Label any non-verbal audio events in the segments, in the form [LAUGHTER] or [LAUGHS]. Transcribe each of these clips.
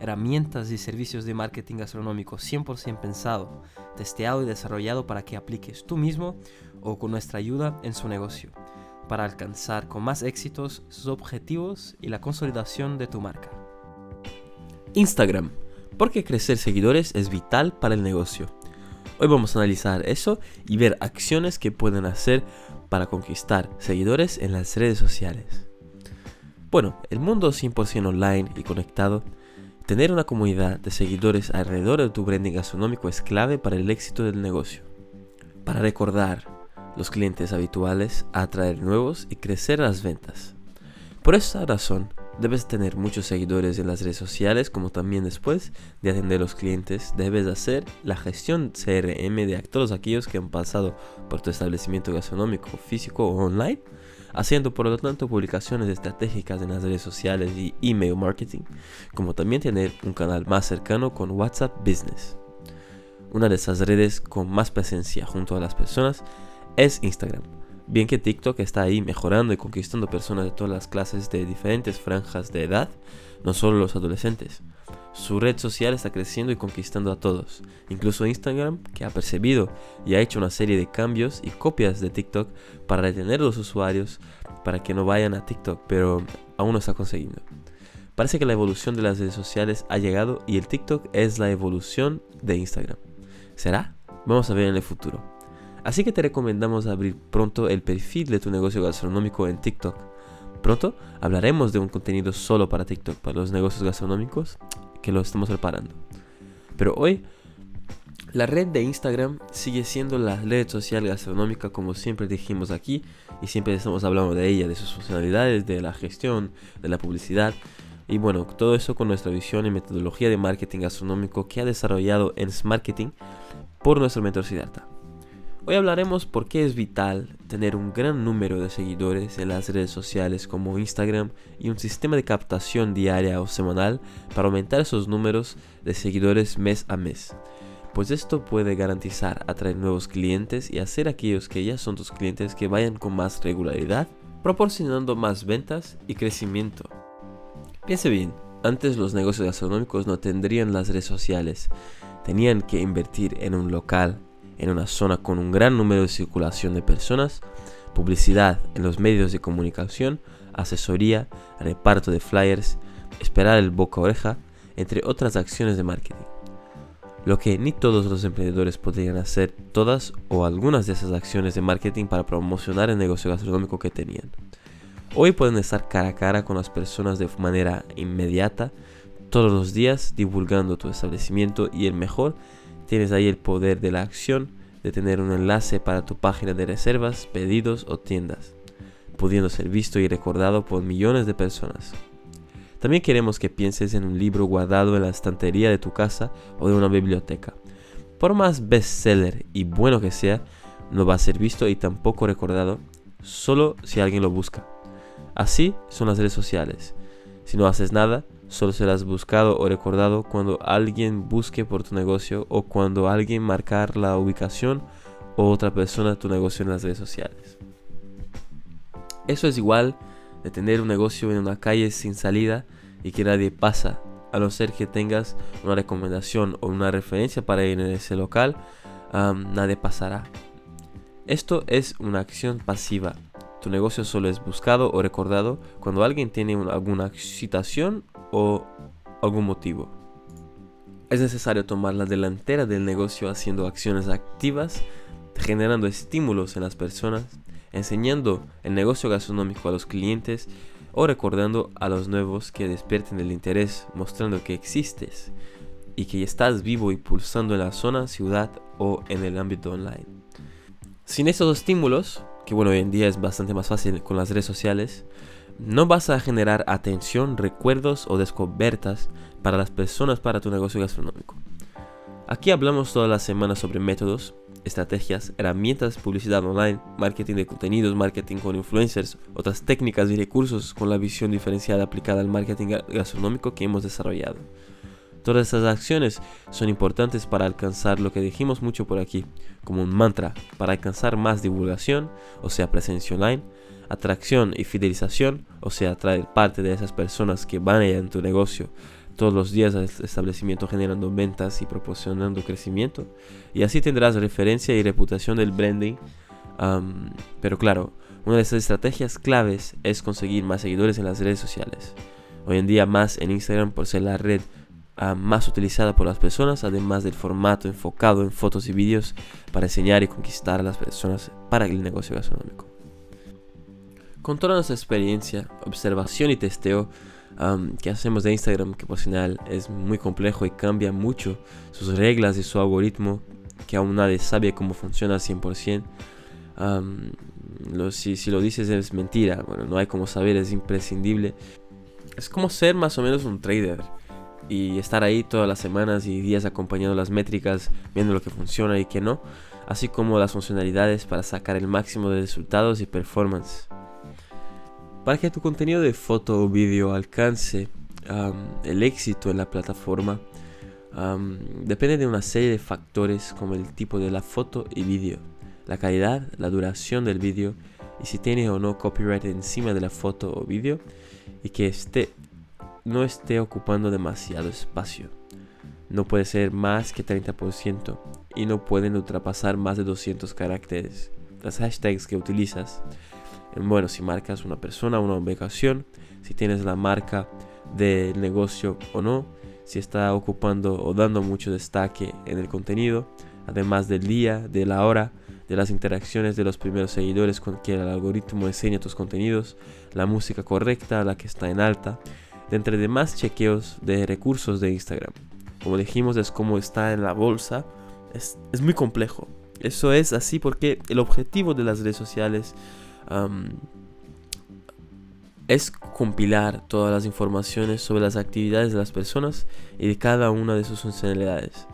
herramientas y servicios de marketing gastronómico 100% pensado, testeado y desarrollado para que apliques tú mismo o con nuestra ayuda en su negocio, para alcanzar con más éxitos sus objetivos y la consolidación de tu marca. Instagram, porque crecer seguidores es vital para el negocio. Hoy vamos a analizar eso y ver acciones que pueden hacer para conquistar seguidores en las redes sociales. Bueno, el mundo 100% online y conectado Tener una comunidad de seguidores alrededor de tu branding gastronómico es clave para el éxito del negocio. Para recordar los clientes habituales, atraer nuevos y crecer las ventas. Por esa razón, debes tener muchos seguidores en las redes sociales, como también después de atender a los clientes, debes hacer la gestión CRM de todos aquellos que han pasado por tu establecimiento gastronómico, físico o online haciendo por lo tanto publicaciones estratégicas en las redes sociales y email marketing, como también tener un canal más cercano con WhatsApp Business. Una de esas redes con más presencia junto a las personas es Instagram. Bien que TikTok está ahí mejorando y conquistando personas de todas las clases de diferentes franjas de edad, no solo los adolescentes. Su red social está creciendo y conquistando a todos, incluso Instagram, que ha percibido y ha hecho una serie de cambios y copias de TikTok para retener a los usuarios para que no vayan a TikTok, pero aún no está consiguiendo. Parece que la evolución de las redes sociales ha llegado y el TikTok es la evolución de Instagram. ¿Será? Vamos a ver en el futuro. Así que te recomendamos abrir pronto el perfil de tu negocio gastronómico en TikTok. Pronto hablaremos de un contenido solo para TikTok, para los negocios gastronómicos que lo estamos preparando. Pero hoy, la red de Instagram sigue siendo la red social gastronómica como siempre dijimos aquí y siempre estamos hablando de ella, de sus funcionalidades, de la gestión, de la publicidad. Y bueno, todo eso con nuestra visión y metodología de marketing gastronómico que ha desarrollado en Marketing por nuestro mentor Siddhartha. Hoy hablaremos por qué es vital tener un gran número de seguidores en las redes sociales como Instagram y un sistema de captación diaria o semanal para aumentar esos números de seguidores mes a mes. Pues esto puede garantizar atraer nuevos clientes y hacer aquellos que ya son tus clientes que vayan con más regularidad, proporcionando más ventas y crecimiento. Piense bien, antes los negocios gastronómicos no tendrían las redes sociales, tenían que invertir en un local, en una zona con un gran número de circulación de personas, publicidad en los medios de comunicación, asesoría, reparto de flyers, esperar el boca a oreja, entre otras acciones de marketing. Lo que ni todos los emprendedores podrían hacer todas o algunas de esas acciones de marketing para promocionar el negocio gastronómico que tenían. Hoy pueden estar cara a cara con las personas de manera inmediata, todos los días divulgando tu establecimiento y el mejor Tienes ahí el poder de la acción de tener un enlace para tu página de reservas, pedidos o tiendas, pudiendo ser visto y recordado por millones de personas. También queremos que pienses en un libro guardado en la estantería de tu casa o de una biblioteca. Por más bestseller y bueno que sea, no va a ser visto y tampoco recordado solo si alguien lo busca. Así son las redes sociales. Si no haces nada, solo serás buscado o recordado cuando alguien busque por tu negocio o cuando alguien marcar la ubicación o otra persona tu negocio en las redes sociales. Eso es igual de tener un negocio en una calle sin salida y que nadie pasa, a no ser que tengas una recomendación o una referencia para ir en ese local, nadie pasará. Esto es una acción pasiva. Tu negocio solo es buscado o recordado cuando alguien tiene alguna citación o algún motivo. Es necesario tomar la delantera del negocio haciendo acciones activas, generando estímulos en las personas, enseñando el negocio gastronómico a los clientes o recordando a los nuevos que despierten el interés, mostrando que existes y que estás vivo y pulsando en la zona, ciudad o en el ámbito online. Sin estos estímulos, que bueno, hoy en día es bastante más fácil con las redes sociales, no vas a generar atención, recuerdos o descubiertas para las personas para tu negocio gastronómico. Aquí hablamos todas las semanas sobre métodos estrategias, herramientas, publicidad online, marketing de contenidos, marketing con influencers, otras técnicas y recursos con la visión diferenciada aplicada al marketing gastronómico que hemos desarrollado. Todas estas acciones son importantes para alcanzar lo que dijimos mucho por aquí, como un mantra, para alcanzar más divulgación, o sea, presencia online, atracción y fidelización, o sea, atraer parte de esas personas que van allá en tu negocio todos los días al establecimiento generando ventas y proporcionando crecimiento. Y así tendrás referencia y reputación del branding. pero claro, una de esas estrategias claves es conseguir más seguidores en las redes sociales. Hoy en día más en Instagram por ser la red más utilizada por las personas, además del formato enfocado en fotos y vídeos para enseñar y conquistar a las personas para el negocio gastronómico. Con toda nuestra experiencia, observación y testeo que hacemos de Instagram, que por final es muy complejo y cambia mucho sus reglas y su algoritmo, que aún nadie sabe cómo funciona al 100%, si, si lo dices es mentira, bueno, no hay como saber, es imprescindible. Es como ser más o menos un trader y estar ahí todas las semanas y días acompañando las métricas, viendo lo que funciona y que no, así como las funcionalidades para sacar el máximo de resultados y performance. Para que tu contenido de foto o vídeo alcance el éxito en la plataforma, depende de una serie de factores como el tipo de la foto y vídeo, la calidad, la duración del vídeo y si tiene o no copyright encima de la foto o vídeo y que esté no esté ocupando demasiado espacio. No puede ser más que 30% y no pueden ultrapasar más de 200 caracteres. Las hashtags que utilizas, bueno, si marcas una persona, una ubicación, si tienes la marca del negocio o no, si está ocupando o dando mucho destaque en el contenido, además del día, de la hora, de las interacciones de los primeros seguidores con que el algoritmo enseña tus contenidos, la música correcta, la que está en alta, de entre demás chequeos de recursos de Instagram. Como dijimos, es como está en la bolsa. Es, muy complejo. Eso es así porque el objetivo de las redes sociales es compilar todas las informaciones sobre las actividades de las personas y de cada una de sus funcionalidades,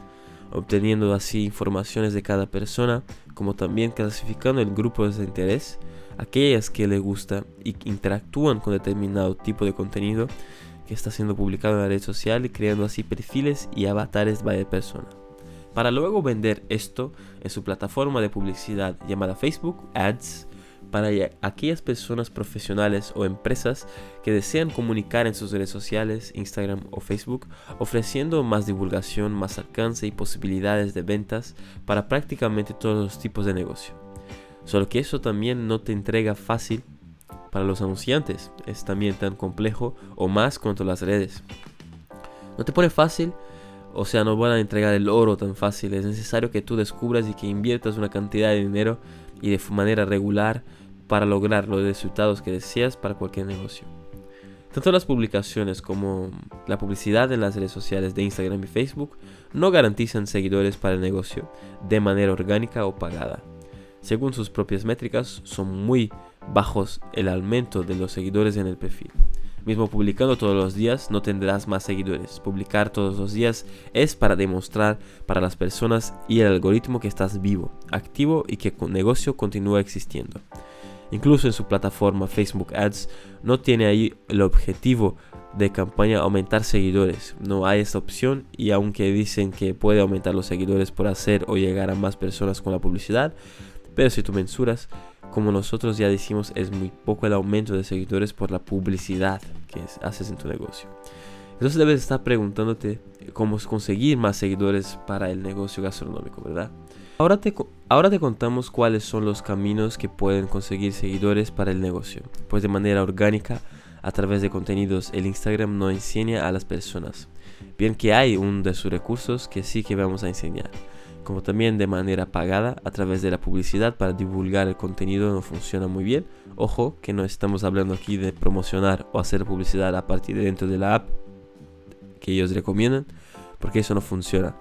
obteniendo así informaciones de cada persona, como también clasificando el grupo de interés, aquellas que le gusta y interactúan con determinado tipo de contenido que está siendo publicado en la red social y creando así perfiles y avatares de persona. Para luego vender esto en su plataforma de publicidad llamada Facebook Ads para aquellas personas profesionales o empresas que desean comunicar en sus redes sociales, Instagram o Facebook, ofreciendo más divulgación, más alcance y posibilidades de ventas para prácticamente todos los tipos de negocio. Solo que eso también no te entrega fácil para los anunciantes es también tan complejo o más cuanto las redes. No te pone fácil, o sea, no van a entregar el oro tan fácil. Es necesario que tú descubras y que inviertas una cantidad de dinero y de manera regular para lograr los resultados que deseas para cualquier negocio. Tanto las publicaciones como la publicidad en las redes sociales de Instagram y Facebook no garantizan seguidores para el negocio de manera orgánica o pagada. Según sus propias métricas, son muy bajos el aumento de los seguidores en el perfil. Mismo publicando todos los días no tendrás más seguidores. Publicar todos los días es para demostrar para las personas y el algoritmo que estás vivo, activo y que el negocio continúa existiendo. Incluso en su plataforma Facebook Ads no tiene ahí el objetivo de campaña aumentar seguidores. No hay esa opción y aunque dicen que puede aumentar los seguidores por hacer o llegar a más personas con la publicidad, pero si tú mensuras, como nosotros ya decimos, es muy poco el aumento de seguidores por la publicidad que haces en tu negocio. Entonces debes estar preguntándote cómo conseguir más seguidores para el negocio gastronómico, ¿verdad? Ahora te, ahora te contamos cuáles son los caminos que pueden conseguir seguidores para el negocio. Pues de manera orgánica, a través de contenidos, el Instagram no enseña a las personas. Bien que hay un de sus recursos que sí que vamos a enseñar como también de manera pagada a través de la publicidad para divulgar el contenido no funciona muy bien. Ojo que no estamos hablando aquí de promocionar o hacer publicidad a partir de dentro de la app que ellos recomiendan, porque eso no funciona.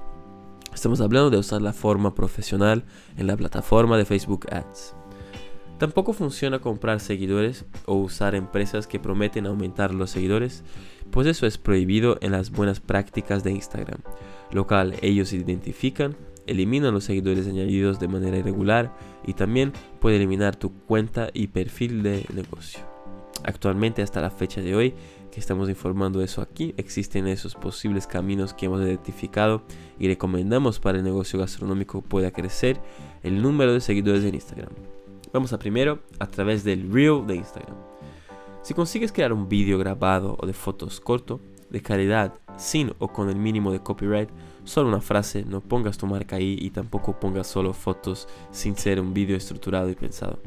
Estamos hablando de usar la forma profesional en la plataforma de Facebook Ads. Tampoco funciona comprar seguidores o usar empresas que prometen aumentar los seguidores, pues eso es prohibido en las buenas prácticas de Instagram, lo cual ellos identifican elimina los seguidores añadidos de manera irregular y también puede eliminar tu cuenta y perfil de negocio. Actualmente hasta la fecha de hoy que estamos informando eso aquí, existen esos posibles caminos que hemos identificado y recomendamos para el negocio gastronómico pueda crecer el número de seguidores en Instagram. Vamos a primero a través del Reel de Instagram. Si consigues crear un vídeo grabado o de fotos corto, de calidad, sin o con el mínimo de copyright, solo una frase, no pongas tu marca ahí y tampoco pongas solo fotos sin ser un vídeo estructurado y pensado.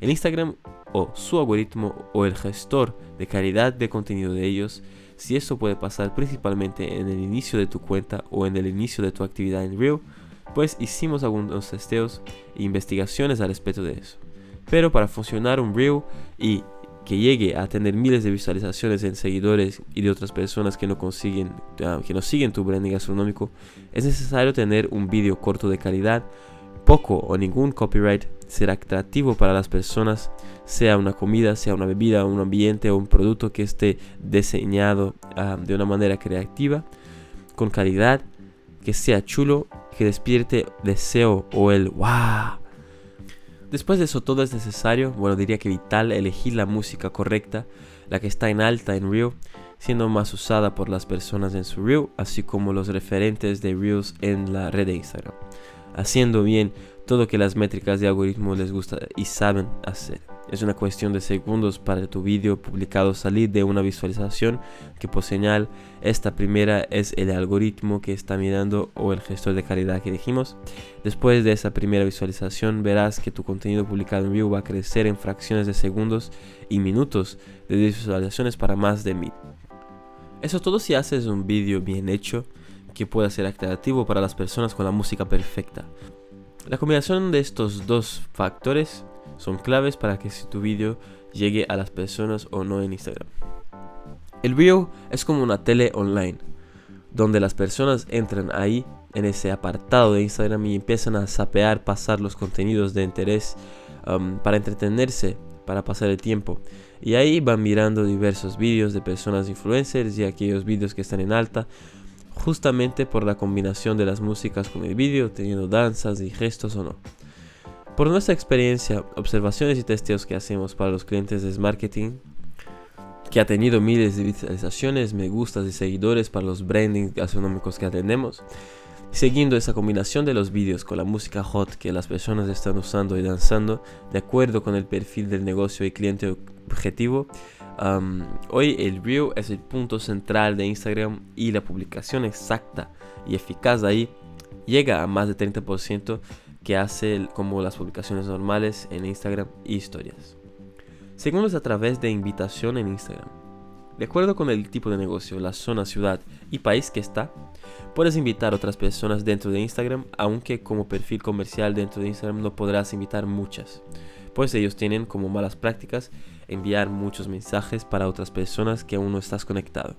El Instagram o su algoritmo o el gestor de calidad de contenido de ellos, si eso puede pasar principalmente en el inicio de tu cuenta o en el inicio de tu actividad en Reel, pues hicimos algunos testeos e investigaciones al respecto de eso. Pero para funcionar un Reel y que llegue a tener miles de visualizaciones en seguidores y de otras personas que no consiguen, ah, que no siguen tu branding gastronómico, es necesario tener un vídeo corto de calidad, poco o ningún copyright, ser atractivo para las personas, sea una comida, sea una bebida, un ambiente o un producto que esté diseñado ah, de una manera creativa, con calidad, que sea chulo, que despierte deseo o el wow Después de eso todo es necesario, bueno diría que vital, elegir la música correcta, la que está en alta en Reel, siendo más usada por las personas en su Reel, así como los referentes de Reels en la red de Instagram. Haciendo bien todo que las métricas de algoritmo les gusta y saben hacer. Es una cuestión de segundos para tu vídeo publicado salir de una visualización que por señal esta primera es el algoritmo que está mirando o el gestor de calidad que dijimos. Después de esa primera visualización verás que tu contenido publicado en vivo va a crecer en fracciones de segundos y minutos de visualizaciones para más de mil. Eso todo si haces un vídeo bien hecho que pueda ser atractivo para las personas con la música perfecta. La combinación de estos dos factores son claves para que si tu vídeo llegue a las personas o no en Instagram. El video es como una tele online, donde las personas entran ahí en ese apartado de Instagram y empiezan a sapear, pasar los contenidos de interés um, para entretenerse, para pasar el tiempo. Y ahí van mirando diversos vídeos de personas influencers y aquellos vídeos que están en alta, justamente por la combinación de las músicas con el vídeo, teniendo danzas y gestos o no. Por nuestra experiencia, observaciones y testeos que hacemos para los clientes de marketing, que ha tenido miles de visualizaciones, me gustas y seguidores para los brandings gastronómicos que atendemos, siguiendo esa combinación de los vídeos con la música hot que las personas están usando y danzando, de acuerdo con el perfil del negocio y cliente objetivo, hoy el Reel es el punto central de Instagram y la publicación exacta y eficaz de ahí llega a más de 30% que hace como las publicaciones normales en Instagram y historias. Segundo a través de invitación en Instagram. De acuerdo con el tipo de negocio, la zona, ciudad y país que está, puedes invitar otras personas dentro de Instagram, aunque como perfil comercial dentro de Instagram no podrás invitar muchas, pues ellos tienen como malas prácticas enviar muchos mensajes para otras personas que aún no estás conectado.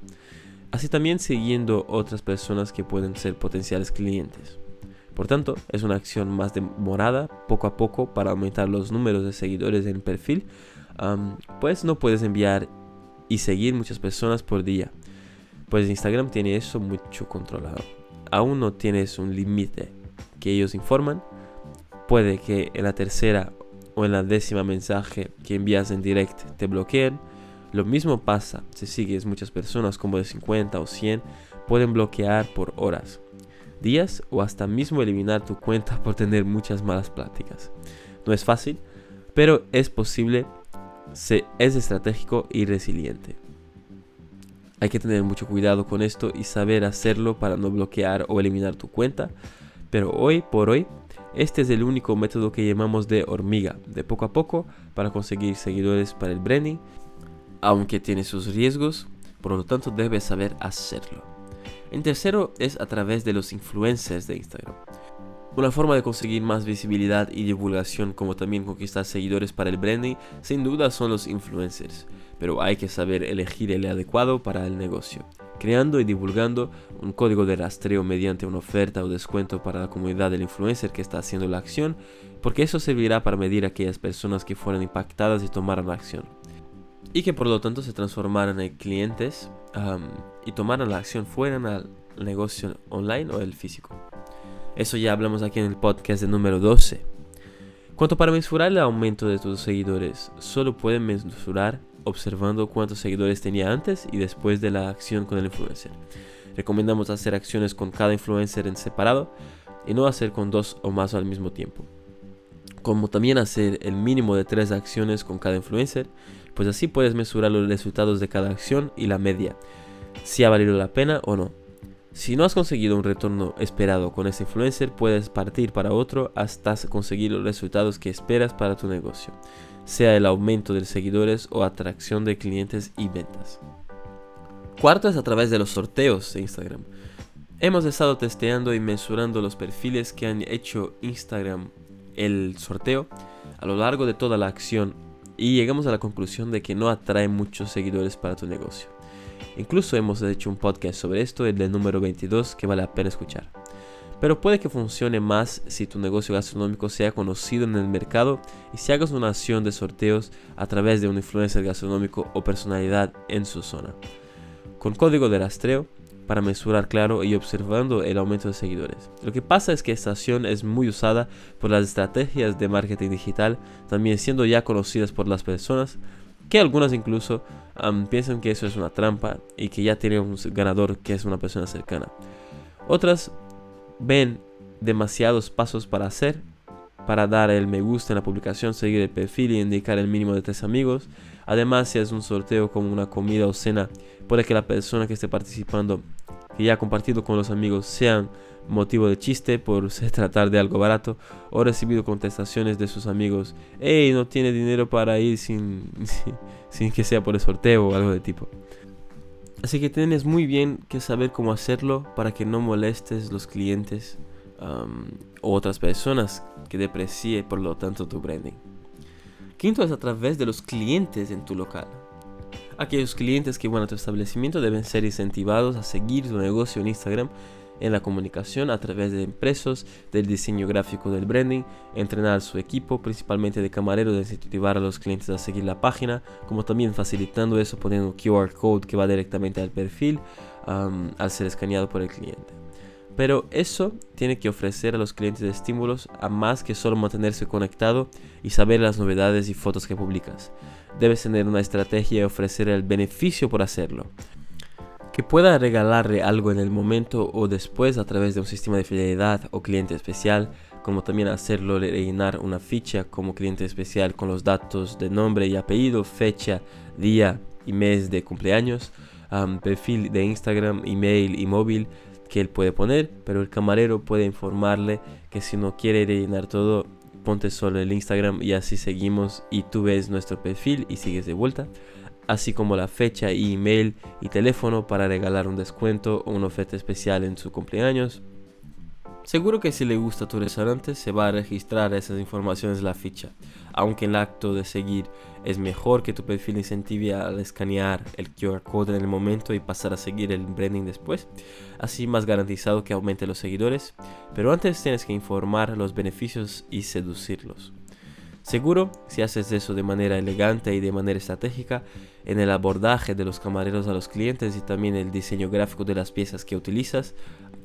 Así también siguiendo otras personas que pueden ser potenciales clientes. Por tanto, es una acción más demorada, poco a poco, para aumentar los números de seguidores en perfil, pues no puedes enviar y seguir muchas personas por día, pues Instagram tiene eso mucho controlado. Aún no tienes un límite que ellos informan, puede que en la tercera o en la décima mensaje que envías en direct te bloqueen. Lo mismo pasa si sigues muchas personas como de 50 o 100, pueden bloquear por horas días o hasta mismo eliminar tu cuenta por tener muchas malas prácticas. No es fácil, pero es posible, se, es estratégico y resiliente. Hay que tener mucho cuidado con esto y saber hacerlo para no bloquear o eliminar tu cuenta, pero hoy por hoy este es el único método que llamamos de hormiga, de poco a poco, para conseguir seguidores para el branding, aunque tiene sus riesgos, por lo tanto debes saber hacerlo. En tercero es a través de los influencers de Instagram. Una forma de conseguir más visibilidad y divulgación como también conquistar seguidores para el branding sin duda son los influencers, pero hay que saber elegir el adecuado para el negocio, creando y divulgando un código de rastreo mediante una oferta o descuento para la comunidad del influencer que está haciendo la acción, porque eso servirá para medir aquellas personas que fueron impactadas y tomaron acción y que por lo tanto se transformaran en clientes y tomaran la acción fuera al negocio online o el físico. Eso ya hablamos aquí en el podcast de número 12. Cuanto para mesurar el aumento de tus seguidores, solo pueden mesurar observando cuántos seguidores tenía antes y después de la acción con el influencer. Recomendamos hacer acciones con cada influencer en separado y no hacer con dos o más al mismo tiempo. Como también hacer el mínimo de tres acciones con cada influencer, pues así puedes mesurar los resultados de cada acción y la media, si ha valido la pena o no. Si no has conseguido un retorno esperado con ese influencer, puedes partir para otro hasta conseguir los resultados que esperas para tu negocio, sea el aumento de seguidores o atracción de clientes y ventas. Cuarto es a través de los sorteos de Instagram. Hemos estado testeando y mesurando los perfiles que han hecho Instagram el sorteo a lo largo de toda la acción y llegamos a la conclusión de que no atrae muchos seguidores para tu negocio. Incluso hemos hecho un podcast sobre esto, el número 22, que vale la pena escuchar. Pero puede que funcione más si tu negocio gastronómico sea conocido en el mercado y si hagas una acción de sorteos a través de un influencer gastronómico o personalidad en su zona. Con código de rastreo para mesurar claro y observando el aumento de seguidores. Lo que pasa es que esta acción es muy usada por las estrategias de marketing digital, también siendo ya conocidas por las personas, que algunas incluso piensan que eso es una trampa y que ya tiene un ganador que es una persona cercana. Otras ven demasiados pasos para hacer, para dar el me gusta en la publicación, seguir el perfil y indicar el mínimo de tres amigos. Además, si es un sorteo como una comida o cena, puede que la persona que esté participando, que ya ha compartido con los amigos, sean motivo de chiste por [LAUGHS] se tratar de algo barato o recibido contestaciones de sus amigos, hey, no tiene dinero para ir sin, [LAUGHS] sin que sea por el sorteo o algo de tipo. Así que tienes muy bien que saber cómo hacerlo para que no molestes los clientes o otras personas que deprecie por lo tanto tu branding. Quinto es a través de los clientes en tu local. Aquellos clientes que van a tu establecimiento deben ser incentivados a seguir tu negocio en Instagram en la comunicación a través de impresos, del diseño gráfico del branding, entrenar su equipo, principalmente de camarero, de incentivar a los clientes a seguir la página, como también facilitando eso poniendo un QR code que va directamente al perfil al ser escaneado por el cliente. Pero eso tiene que ofrecer a los clientes estímulos a más que solo mantenerse conectado y saber las novedades y fotos que publicas. Debes tener una estrategia y ofrecer el beneficio por hacerlo que pueda regalarle algo en el momento o después a través de un sistema de fidelidad o cliente especial, como también hacerlo rellenar una ficha como cliente especial con los datos de nombre y apellido, fecha, día y mes de cumpleaños, perfil de Instagram, email y móvil que él puede poner, pero el camarero puede informarle que si no quiere rellenar todo, ponte solo el Instagram y así seguimos y tú ves nuestro perfil y sigues de vuelta así como la fecha, email y teléfono para regalar un descuento o una oferta especial en su cumpleaños. Seguro que si le gusta tu restaurante se va a registrar esas informaciones en la ficha, aunque el acto de seguir es mejor que tu perfil incentive al escanear el QR code en el momento y pasar a seguir el branding después, así más garantizado que aumente los seguidores, pero antes tienes que informar los beneficios y seducirlos. Seguro, si haces eso de manera elegante y de manera estratégica, en el abordaje de los camareros a los clientes y también el diseño gráfico de las piezas que utilizas,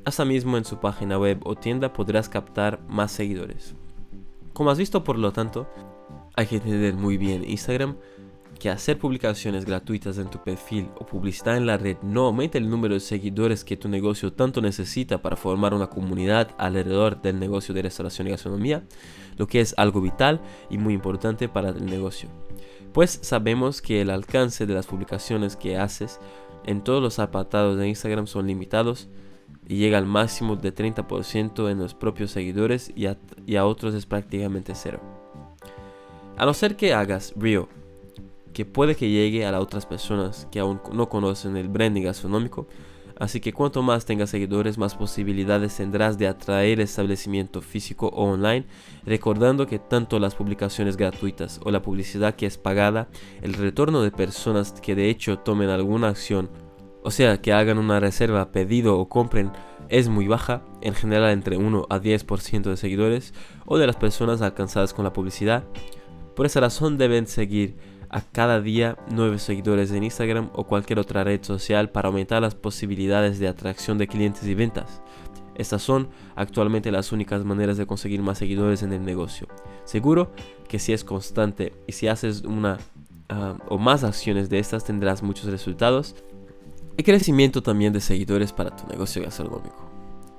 hasta mismo en su página web o tienda podrás captar más seguidores. Como has visto, por lo tanto, hay que entender muy bien Instagram que hacer publicaciones gratuitas en tu perfil o publicidad en la red no aumenta el número de seguidores que tu negocio tanto necesita para formar una comunidad alrededor del negocio de restauración y gastronomía, lo que es algo vital y muy importante para el negocio. Pues sabemos que el alcance de las publicaciones que haces en todos los apartados de Instagram son limitados y llega al máximo de 30% en los propios seguidores y a, otros es prácticamente cero. A no ser que hagas Rio que puede que llegue a las otras personas que aún no conocen el branding gastronómico. Así que cuanto más tengas seguidores, más posibilidades tendrás de atraer establecimiento físico o online, recordando que tanto las publicaciones gratuitas o la publicidad que es pagada, el retorno de personas que de hecho tomen alguna acción, o sea, que hagan una reserva, pedido o compren, es muy baja, en general entre 1 a 10% de seguidores o de las personas alcanzadas con la publicidad. Por esa razón deben seguir a cada día nuevos seguidores en Instagram o cualquier otra red social para aumentar las posibilidades de atracción de clientes y ventas. Estas son actualmente las únicas maneras de conseguir más seguidores en el negocio. Seguro que si es constante y si haces una ah, o más acciones de estas tendrás muchos resultados y crecimiento también de seguidores para tu negocio gastronómico.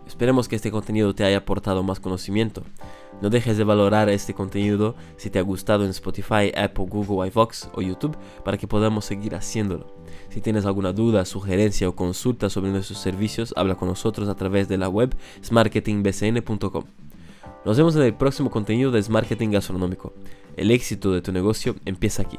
Esperemos que este contenido te haya aportado más conocimiento. No dejes de valorar este contenido si te ha gustado en Spotify, Apple, Google, iVox o YouTube para que podamos seguir haciéndolo. Si tienes alguna duda, sugerencia o consulta sobre nuestros servicios, habla con nosotros a través de la web smarketingbcn.com. Nos vemos en el próximo contenido de Smarketing Gastronómico. El éxito de tu negocio empieza aquí.